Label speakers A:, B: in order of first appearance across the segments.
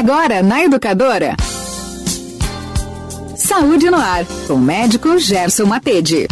A: Agora na Educadora. Saúde no ar, com o médico Gerson Matede.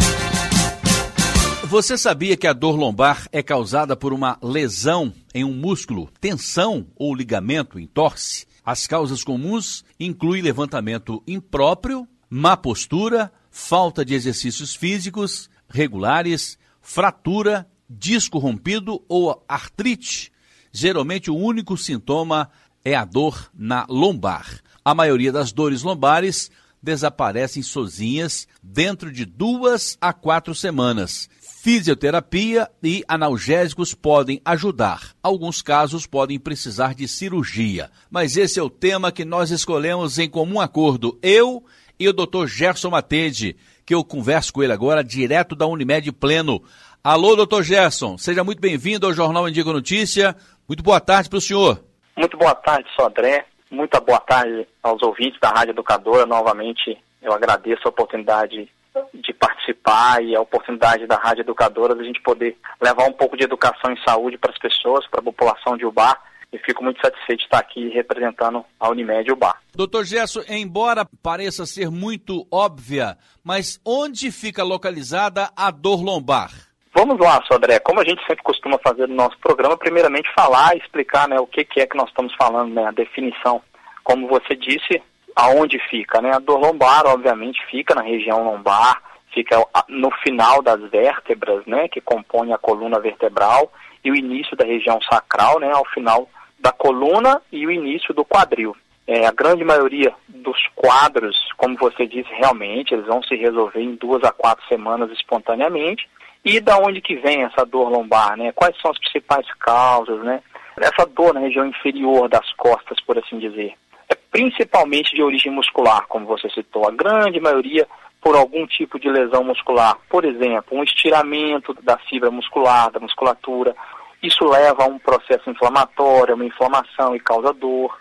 B: Você sabia que a dor lombar é causada por uma lesão em um músculo, tensão ou ligamento entorse? As causas comuns incluem levantamento impróprio, má postura, falta de exercícios físicos regulares, fratura, disco rompido ou artrite. Geralmente o único sintoma é a dor na lombar. A maioria das dores lombares desaparecem sozinhas dentro de duas a quatro semanas. Fisioterapia e analgésicos podem ajudar. Alguns casos podem precisar de cirurgia. Mas esse é o tema que nós escolhemos em comum acordo. Eu e o Dr. Gerson Matede, que eu converso com ele agora direto da Unimed Pleno. Alô, doutor Gerson, seja muito bem-vindo ao Jornal Indigo Notícia. Muito boa tarde para o senhor.
C: Muito boa tarde, sou André. Muita boa tarde aos ouvintes da Rádio Educadora. Novamente, eu agradeço a oportunidade de participar e a oportunidade da Rádio Educadora de a gente poder levar um pouco de educação em saúde para as pessoas, para a população de Ubá. E fico muito satisfeito de estar aqui representando a Unimed Ubá.
B: Doutor Gerson, embora pareça ser muito óbvia, mas onde fica localizada a dor lombar?
C: Vamos lá, Sodré. Como a gente sempre costuma fazer no nosso programa, primeiramente falar explicar né, o que, que é que nós estamos falando, né, a definição. Como você disse, aonde fica, né? A dor lombar, obviamente, fica na região lombar, fica no final das vértebras, né, que compõem a coluna vertebral, e o início da região sacral, né, ao final da coluna e o início do quadril. É, a grande maioria dos quadros, como você disse, realmente, eles vão se resolver em duas a quatro semanas espontaneamente. E da onde que vem essa dor lombar, né? Quais são as principais causas, né? Essa dor na região inferior das costas, por assim dizer, é principalmente de origem muscular, como você citou. A grande maioria por algum tipo de lesão muscular, por exemplo, um estiramento da fibra muscular, da musculatura, isso leva a um processo inflamatório, uma inflamação e causa dor.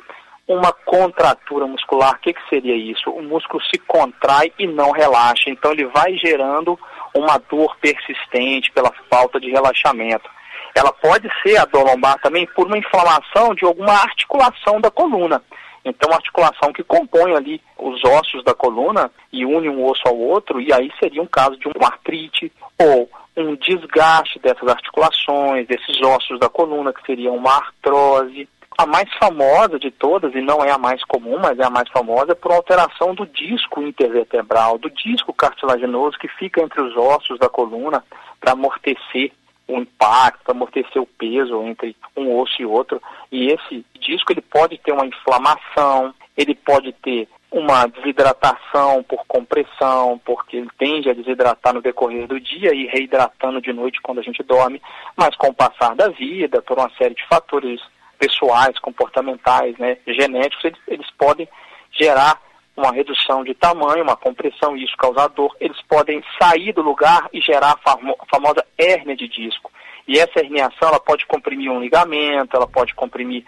C: Uma contratura muscular, o que, que seria isso? O músculo se contrai e não relaxa, então ele vai gerando uma dor persistente pela falta de relaxamento. Ela pode ser a dor lombar também por uma inflamação de alguma articulação da coluna. Então, articulação que compõe ali os ossos da coluna e une um osso ao outro, e aí seria um caso de uma artrite ou um desgaste dessas articulações, desses ossos da coluna, que seria uma artrose. A mais famosa de todas, e não é a mais comum, mas é a mais famosa, é por alteração do disco intervertebral, do disco cartilaginoso que fica entre os ossos da coluna para amortecer o impacto, para amortecer o peso entre um osso e outro. E esse disco ele pode ter uma inflamação, ele pode ter uma desidratação por compressão, porque ele tende a desidratar no decorrer do dia e reidratando de noite quando a gente dorme, mas com o passar da vida, por uma série de fatores pessoais, comportamentais, né, genéticos, eles, eles podem gerar uma redução de tamanho, uma compressão isso causar dor. Eles podem sair do lugar e gerar a, famo a famosa hérnia de disco. E essa herniação ela pode comprimir um ligamento, ela pode comprimir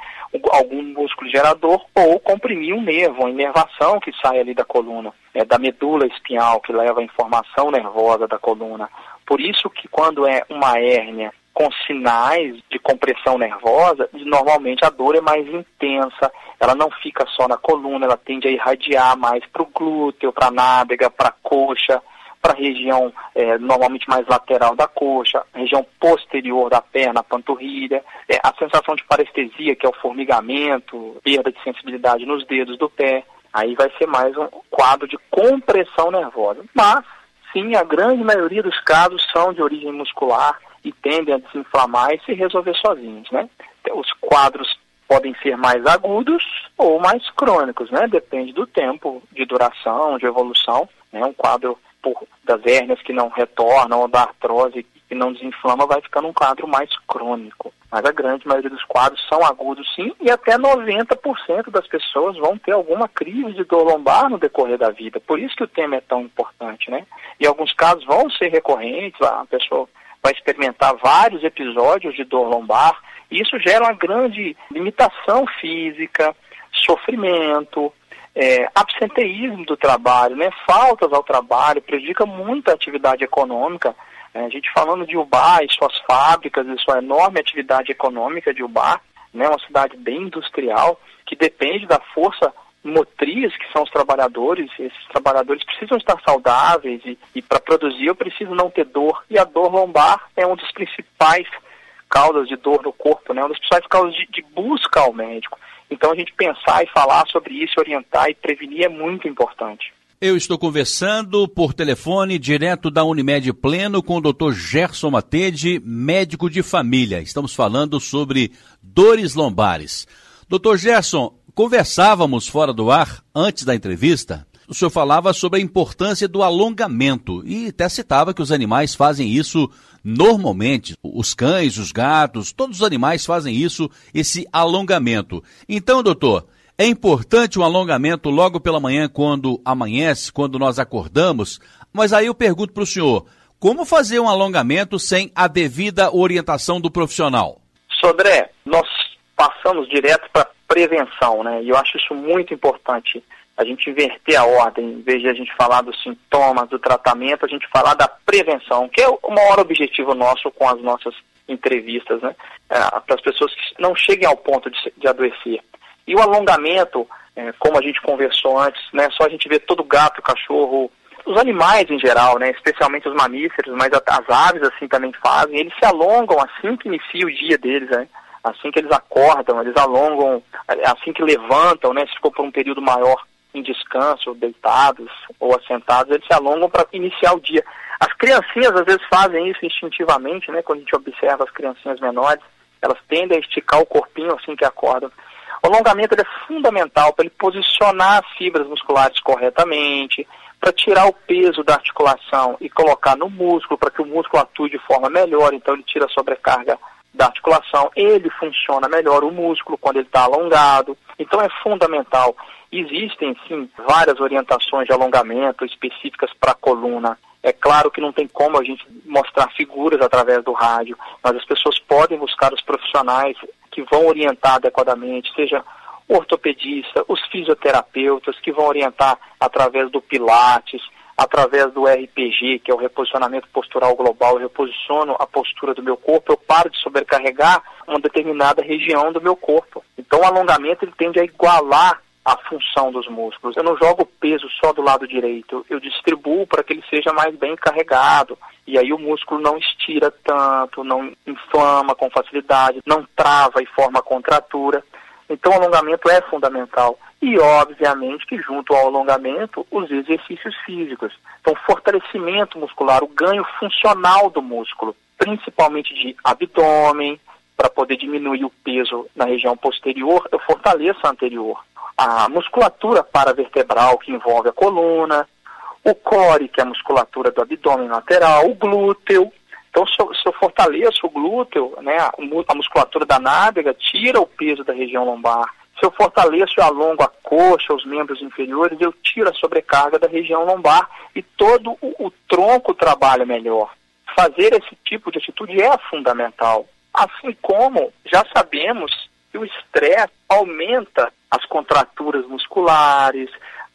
C: algum músculo gerador ou comprimir um nervo, uma inervação que sai ali da coluna, é, da medula espinhal, que leva a informação nervosa da coluna. Por isso que quando é uma hérnia com sinais de compressão nervosa, normalmente a dor é mais intensa, ela não fica só na coluna, ela tende a irradiar mais para o glúteo, para a nádega, para a coxa, para a região é, normalmente mais lateral da coxa, região posterior da perna, panturrilha, é, a sensação de parestesia, que é o formigamento, perda de sensibilidade nos dedos do pé, aí vai ser mais um quadro de compressão nervosa. Mas, sim, a grande maioria dos casos são de origem muscular e tendem a desinflamar e se resolver sozinhos, né? Os quadros podem ser mais agudos ou mais crônicos, né? Depende do tempo de duração, de evolução, né? Um quadro por, das hérnias que não retornam ou da artrose que não desinflama, vai ficando um quadro mais crônico. Mas a grande maioria dos quadros são agudos sim, e até 90% das pessoas vão ter alguma crise de dor lombar no decorrer da vida. Por isso que o tema é tão importante, né? E alguns casos vão ser recorrentes, a pessoa vai experimentar vários episódios de dor lombar, e isso gera uma grande limitação física, sofrimento, é, absenteísmo do trabalho, né, faltas ao trabalho, prejudica muito a atividade econômica. É, a gente falando de Ubá e suas fábricas e sua enorme atividade econômica de Ubá, né, uma cidade bem industrial, que depende da força motriz que são os trabalhadores. Esses trabalhadores precisam estar saudáveis e, e para produzir eu preciso não ter dor. E a dor lombar é um dos principais causas de dor no corpo, né? uma das principais causas de, de busca ao médico. Então a gente pensar e falar sobre isso, orientar e prevenir é muito importante.
B: Eu estou conversando por telefone direto da Unimed Pleno com o Dr. Gerson Matede, médico de família. Estamos falando sobre dores lombares. Dr. Gerson, conversávamos fora do ar antes da entrevista. O senhor falava sobre a importância do alongamento e até citava que os animais fazem isso normalmente. Os cães, os gatos, todos os animais fazem isso, esse alongamento. Então, doutor, é importante um alongamento logo pela manhã, quando amanhece, quando nós acordamos. Mas aí eu pergunto para o senhor: como fazer um alongamento sem a devida orientação do profissional?
C: Sodré, nós passamos direto para prevenção, né? E eu acho isso muito importante. A gente inverter a ordem, em vez de a gente falar dos sintomas, do tratamento, a gente falar da prevenção, que é o maior objetivo nosso com as nossas entrevistas, né? É, para as pessoas que não cheguem ao ponto de, de adoecer. E o alongamento, é, como a gente conversou antes, né, só a gente vê todo gato, cachorro, os animais em geral, né, especialmente os mamíferos, mas as aves assim também fazem, eles se alongam assim que inicia o dia deles, né? Assim que eles acordam, eles alongam, assim que levantam, né, se ficou por um período maior em descanso, deitados ou assentados, eles se alongam para iniciar o dia. As criancinhas às vezes fazem isso instintivamente, né, quando a gente observa as criancinhas menores, elas tendem a esticar o corpinho assim que acordam. O alongamento é fundamental para ele posicionar as fibras musculares corretamente, para tirar o peso da articulação e colocar no músculo, para que o músculo atue de forma melhor, então ele tira a sobrecarga da articulação, ele funciona melhor, o músculo, quando ele está alongado. Então é fundamental. Existem, sim, várias orientações de alongamento específicas para a coluna. É claro que não tem como a gente mostrar figuras através do rádio, mas as pessoas podem buscar os profissionais que vão orientar adequadamente, seja o ortopedista, os fisioterapeutas que vão orientar através do Pilates, através do RPG, que é o reposicionamento postural global, eu reposiciono a postura do meu corpo, eu paro de sobrecarregar uma determinada região do meu corpo. Então o alongamento ele tende a igualar a função dos músculos. Eu não jogo peso só do lado direito, eu distribuo para que ele seja mais bem carregado. E aí o músculo não estira tanto, não inflama com facilidade, não trava e forma contratura. Então o alongamento é fundamental. E obviamente que junto ao alongamento, os exercícios físicos. Então fortalecimento muscular, o ganho funcional do músculo, principalmente de abdômen, para poder diminuir o peso na região posterior, eu fortaleço a anterior a musculatura paravertebral, que envolve a coluna, o core, que é a musculatura do abdômen lateral, o glúteo. Então, se eu, se eu fortaleço o glúteo, né, a, musculatura da nádega tira o peso da região lombar. Se eu fortaleço e alongo a coxa, os membros inferiores, eu tiro a sobrecarga da região lombar e todo o, o tronco trabalha melhor. Fazer esse tipo de atitude é fundamental. Assim como já sabemos que o estresse aumenta as contraturas musculares,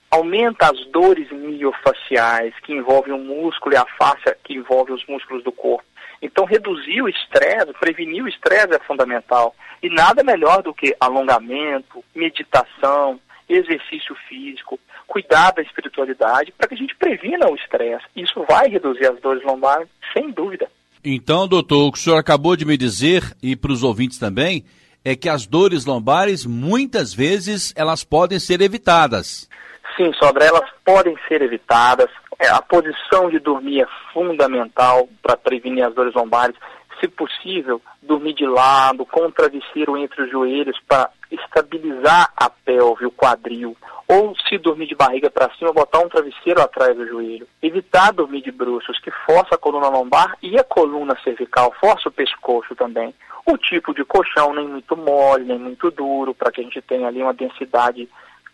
C: aumenta as dores miofaciais, que envolvem o músculo e a face, que envolve os músculos do corpo. Então, reduzir o estresse, prevenir o estresse é fundamental. E nada melhor do que alongamento, meditação, exercício físico, cuidar da espiritualidade, para que a gente previna o estresse. Isso vai reduzir as dores lombares, sem dúvida.
B: Então, doutor, o que o senhor acabou de me dizer, e para os ouvintes também, é que as dores lombares, muitas vezes, elas podem ser evitadas.
C: Sim, Sobra, elas podem ser evitadas. É, a posição de dormir é fundamental para prevenir as dores lombares. Se possível, dormir de lado, com travesseiro entre os joelhos para estabilizar a pelve, o quadril. Ou se dormir de barriga para cima, botar um travesseiro atrás do joelho. Evitar dormir de bruços, que força a coluna lombar e a coluna cervical, força o pescoço também o tipo de colchão, nem muito mole, nem muito duro, para que a gente tenha ali uma densidade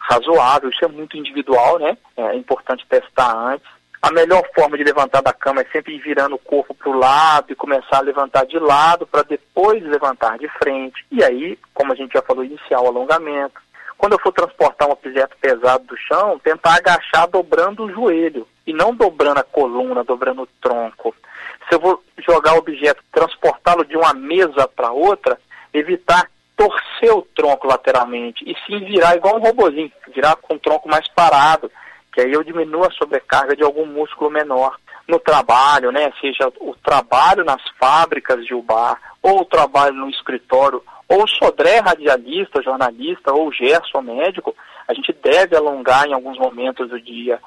C: razoável. Isso é muito individual, né? É importante testar antes. A melhor forma de levantar da cama é sempre ir virando o corpo para o lado e começar a levantar de lado para depois levantar de frente. E aí, como a gente já falou, iniciar o alongamento. Quando eu for transportar um objeto pesado do chão, tentar agachar dobrando o joelho e não dobrando a coluna, dobrando o tronco se eu vou jogar o objeto, transportá-lo de uma mesa para outra, evitar torcer o tronco lateralmente, e sim virar igual um robozinho, virar com o tronco mais parado, que aí eu diminuo a sobrecarga de algum músculo menor. No trabalho, né, seja o trabalho nas fábricas de Ubar, ou o trabalho no escritório, ou Sodré radialista, jornalista, ou Gerson médico, a gente deve alongar em alguns momentos do dia,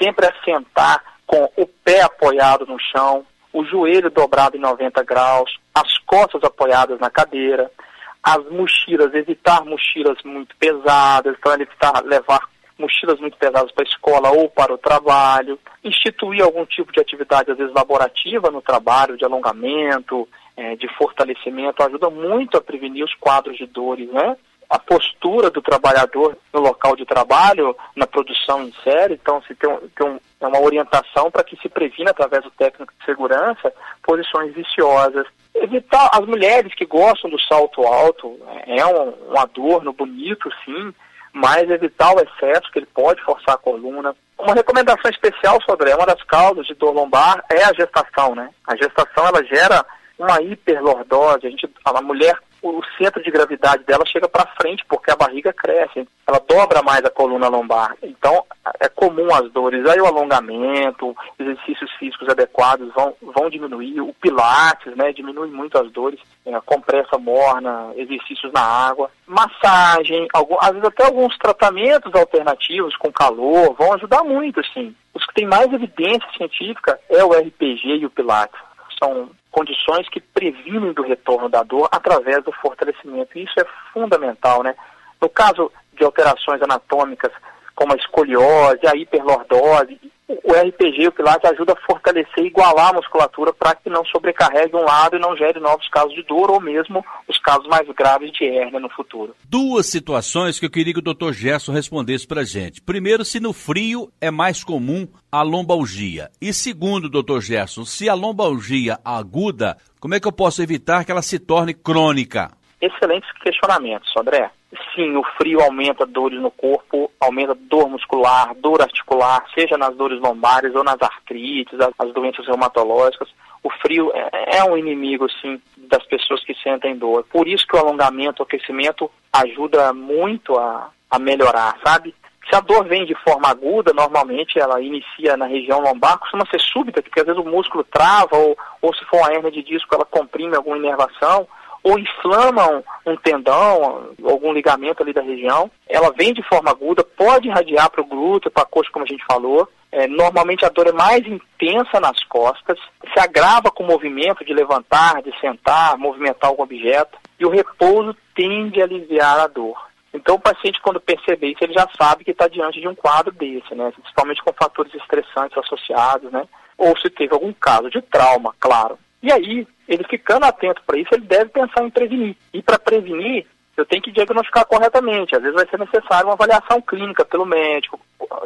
C: sempre assentar com o pé apoiado no chão, o joelho dobrado em 90 graus, as costas apoiadas na cadeira, as mochilas, evitar mochilas muito pesadas, então evitar levar mochilas muito pesadas para a escola ou para o trabalho, instituir algum tipo de atividade, às vezes laborativa no trabalho, de alongamento, é, de fortalecimento, ajuda muito a prevenir os quadros de dores, né? a postura do trabalhador no local de trabalho, na produção em série, então se tem, um, tem um, é uma orientação para que se previna através do técnico de segurança posições viciosas. Evitar as mulheres que gostam do salto alto, é um, um adorno bonito, sim, mas evitar o excesso que ele pode forçar a coluna. Uma recomendação especial sobre uma das causas de dor lombar é a gestação, né? A gestação ela gera uma hiperlordose, a gente, a mulher o centro de gravidade dela chega para frente porque a barriga cresce, ela dobra mais a coluna lombar. Então é comum as dores. Aí o alongamento, exercícios físicos adequados vão, vão diminuir. O pilates, né, diminui muito as dores. É, compressa morna, exercícios na água, massagem, algum, às vezes até alguns tratamentos alternativos com calor vão ajudar muito, sim. Os que têm mais evidência científica é o RPG e o pilates. São condições que previnem do retorno da dor através do fortalecimento. E isso é fundamental, né? No caso de alterações anatômicas como a escoliose, a hiperlordose, o RPG, o Pilates, ajuda a fortalecer e igualar a musculatura para que não sobrecarregue um lado e não gere novos casos de dor ou mesmo os casos mais graves de hérnia no futuro.
B: Duas situações que eu queria que o Dr. Gerson respondesse para gente. Primeiro, se no frio é mais comum a lombalgia. E segundo, Dr. Gerson, se a lombalgia aguda, como é que eu posso evitar que ela se torne crônica?
C: Excelentes questionamentos, André sim, o frio aumenta dores no corpo, aumenta dor muscular, dor articular, seja nas dores lombares ou nas artrites, as, as doenças reumatológicas. O frio é, é, um inimigo, sim, das pessoas que sentem dor. Por isso que o alongamento, o aquecimento ajuda muito a, a melhorar, sabe? Se a dor vem de forma aguda, normalmente ela inicia na região lombar, costuma ser súbita, porque às vezes o músculo trava, ou, ou se for uma hernia de disco, ela comprime alguma inervação, ou inflamam um tendão, algum ligamento ali da região. Ela vem de forma aguda, pode irradiar para o glúteo, para a coxa, como a gente falou. É, normalmente a dor é mais intensa nas costas, se agrava com o movimento de levantar, de sentar, movimentar algum objeto, e o repouso tende a aliviar a dor. Então o paciente, quando perceber isso, ele já sabe que está diante de um quadro desse, né? Principalmente com fatores estressantes associados, né? Ou se teve algum caso de trauma, claro. E aí, ele ficando atento para isso, ele deve pensar em prevenir. E para prevenir, eu tenho que diagnosticar corretamente. Às vezes vai ser necessário uma avaliação clínica pelo médico,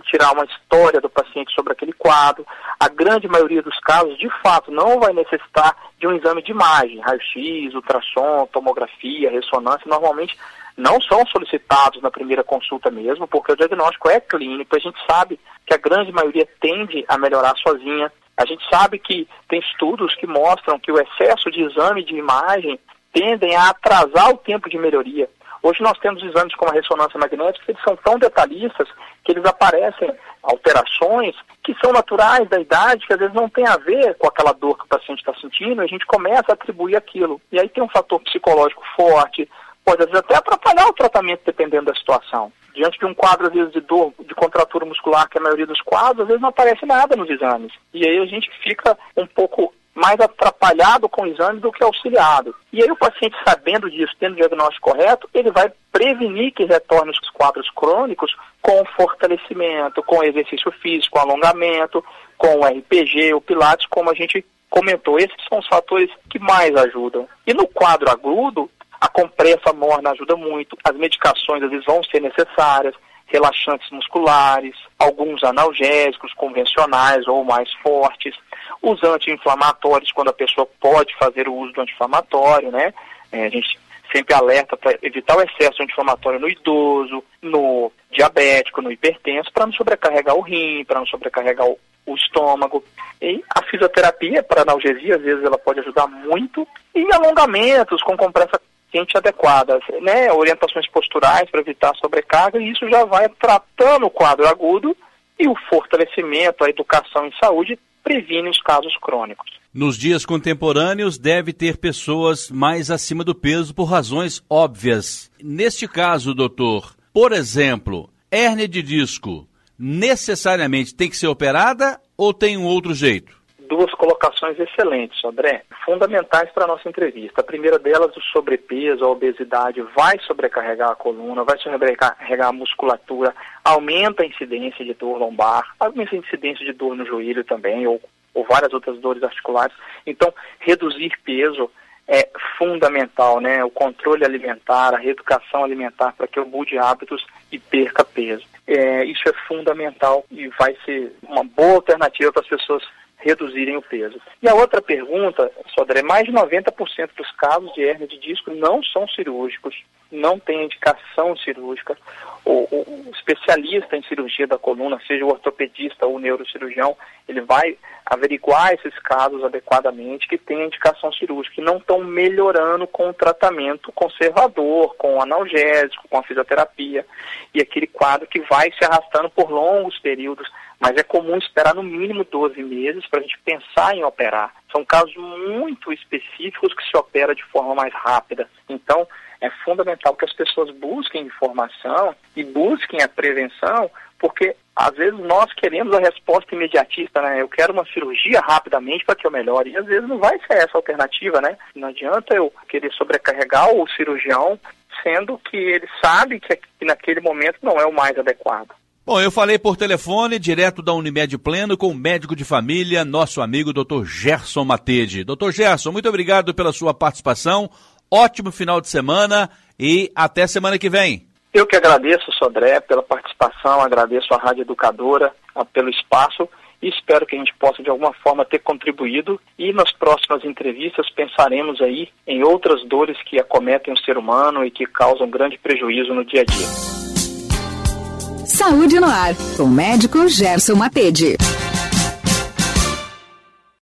C: tirar uma história do paciente sobre aquele quadro. A grande maioria dos casos, de fato, não vai necessitar de um exame de imagem, raio-x, ultrassom, tomografia, ressonância. Normalmente não são solicitados na primeira consulta mesmo, porque o diagnóstico é clínico. A gente sabe que a grande maioria tende a melhorar sozinha. A gente sabe que tem estudos que mostram que o excesso de exame de imagem tendem a atrasar o tempo de melhoria. Hoje nós temos exames como a ressonância magnética, que eles são tão detalhistas que eles aparecem alterações que são naturais da idade, que às vezes não tem a ver com aquela dor que o paciente está sentindo, e a gente começa a atribuir aquilo. E aí tem um fator psicológico forte, pode às vezes até atrapalhar o tratamento dependendo da situação diante de um quadro, às vezes, de dor, de contratura muscular, que é a maioria dos quadros, às vezes não aparece nada nos exames. E aí a gente fica um pouco mais atrapalhado com o exame do que auxiliado. E aí o paciente, sabendo disso, tendo o diagnóstico correto, ele vai prevenir que retorne os quadros crônicos com fortalecimento, com exercício físico, alongamento, com o RPG, o Pilates, como a gente comentou. Esses são os fatores que mais ajudam. E no quadro agudo, a compressa morna ajuda muito, as medicações às vezes vão ser necessárias, relaxantes musculares, alguns analgésicos convencionais ou mais fortes, os anti-inflamatórios, quando a pessoa pode fazer o uso do anti-inflamatório, né? É, a gente sempre alerta para evitar o excesso de anti-inflamatório no idoso, no diabético, no hipertenso, para não sobrecarregar o rim, para não sobrecarregar o, o estômago. E a fisioterapia para analgesia, às vezes, ela pode ajudar muito. E alongamentos com compressa paciente adequada, né? Orientações posturais para evitar sobrecarga, e isso já vai tratando o quadro agudo e o fortalecimento, a educação em saúde previne os casos crônicos.
B: Nos dias contemporâneos, deve ter pessoas mais acima do peso por razões óbvias. Neste caso, doutor, por exemplo, hérnia de disco necessariamente tem que ser operada ou tem um outro jeito?
C: duas colocações excelentes, André, fundamentais para a nossa entrevista. A primeira delas, o sobrepeso, a obesidade, vai sobrecarregar a coluna, vai sobrecarregar a musculatura, aumenta a incidência de dor lombar, aumenta a incidência de dor no joelho também, ou, ou várias outras dores articulares. Então, reduzir peso é fundamental, né? O controle alimentar, a reeducação alimentar para que eu mude hábitos e perca peso. É, isso é fundamental e vai ser uma boa alternativa para as pessoas reduzirem o peso. E a outra pergunta, Sodré, mais de 90% dos casos de hernia de disco não são cirúrgicos, não tem indicação cirúrgica. O, o, especialista em cirurgia da coluna, seja o ortopedista ou o neurocirurgião, ele vai averiguar esses casos adequadamente que têm indicação cirúrgica e não estão melhorando com o tratamento conservador, com o analgésico, com a fisioterapia e aquele quadro que vai se arrastando por longos períodos mas é comum esperar no mínimo 12 meses para a gente pensar em operar. São casos muito específicos que se opera de forma mais rápida. Então, é fundamental que as pessoas busquem informação e busquem a prevenção, porque às vezes nós queremos a resposta imediatista, né? Eu quero uma cirurgia rapidamente para que eu melhore. E às vezes não vai ser essa a alternativa, né? Não adianta eu querer sobrecarregar o cirurgião, sendo que ele sabe que naquele momento não é o mais adequado.
B: Bom, eu falei por telefone, direto da Unimed Pleno, com o médico de família, nosso amigo Dr. Gerson Matede. Dr. Gerson, muito obrigado pela sua participação. Ótimo final de semana e até semana que vem.
C: Eu que agradeço, Sodré, pela participação, agradeço a Rádio Educadora pelo espaço e espero que a gente possa de alguma forma ter contribuído e nas próximas entrevistas pensaremos aí em outras dores que acometem o ser humano e que causam grande prejuízo no dia a dia.
A: Saúde no ar, com o médico Gerson Matede.